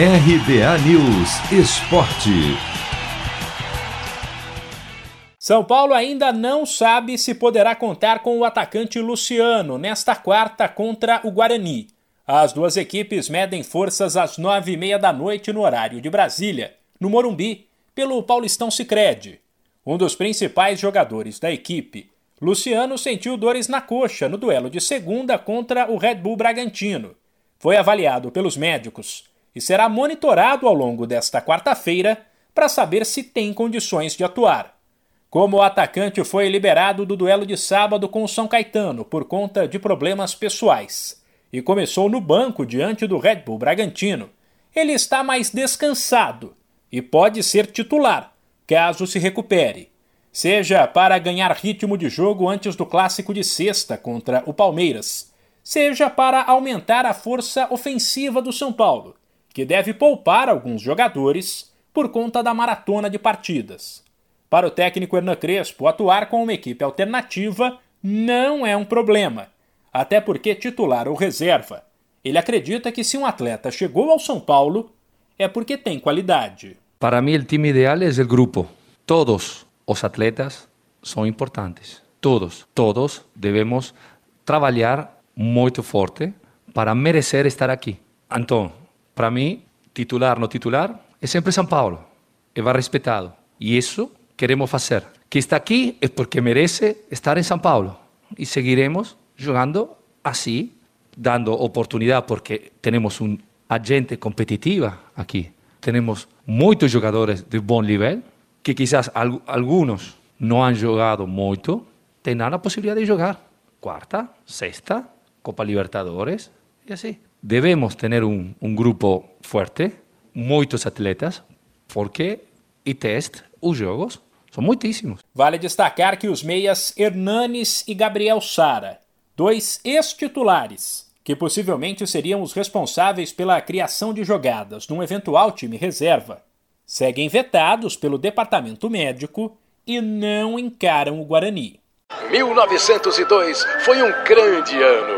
RBA News Esporte. São Paulo ainda não sabe se poderá contar com o atacante Luciano nesta quarta contra o Guarani. As duas equipes medem forças às nove e meia da noite no horário de Brasília, no Morumbi, pelo Paulistão Sicredi. Um dos principais jogadores da equipe, Luciano sentiu dores na coxa no duelo de segunda contra o Red Bull Bragantino. Foi avaliado pelos médicos e será monitorado ao longo desta quarta-feira para saber se tem condições de atuar. Como o atacante foi liberado do duelo de sábado com o São Caetano por conta de problemas pessoais e começou no banco diante do Red Bull Bragantino, ele está mais descansado e pode ser titular, caso se recupere. Seja para ganhar ritmo de jogo antes do clássico de sexta contra o Palmeiras, seja para aumentar a força ofensiva do São Paulo que deve poupar alguns jogadores por conta da maratona de partidas. Para o técnico Hernan Crespo, atuar com uma equipe alternativa não é um problema, até porque titular ou reserva. Ele acredita que se um atleta chegou ao São Paulo é porque tem qualidade. Para mim, o time ideal é o grupo. Todos os atletas são importantes. Todos, todos devemos trabalhar muito forte para merecer estar aqui. Então, para mí, titular, no titular, es siempre San Paulo. Y va respetado. Y eso queremos hacer. Que está aquí es porque merece estar en San Paulo. Y seguiremos jugando así, dando oportunidad porque tenemos un agente competitiva aquí. Tenemos muchos jugadores de buen nivel que quizás algunos no han jugado mucho, tendrán la posibilidad de jugar cuarta, sexta, Copa Libertadores y así. Devemos ter um, um grupo forte, muitos atletas, porque e teste os jogos são muitíssimos. Vale destacar que os meias Hernanes e Gabriel Sara, dois ex-titulares, que possivelmente seriam os responsáveis pela criação de jogadas num eventual time reserva, seguem vetados pelo departamento médico e não encaram o Guarani. 1902 foi um grande ano.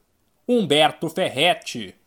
Humberto Ferretti.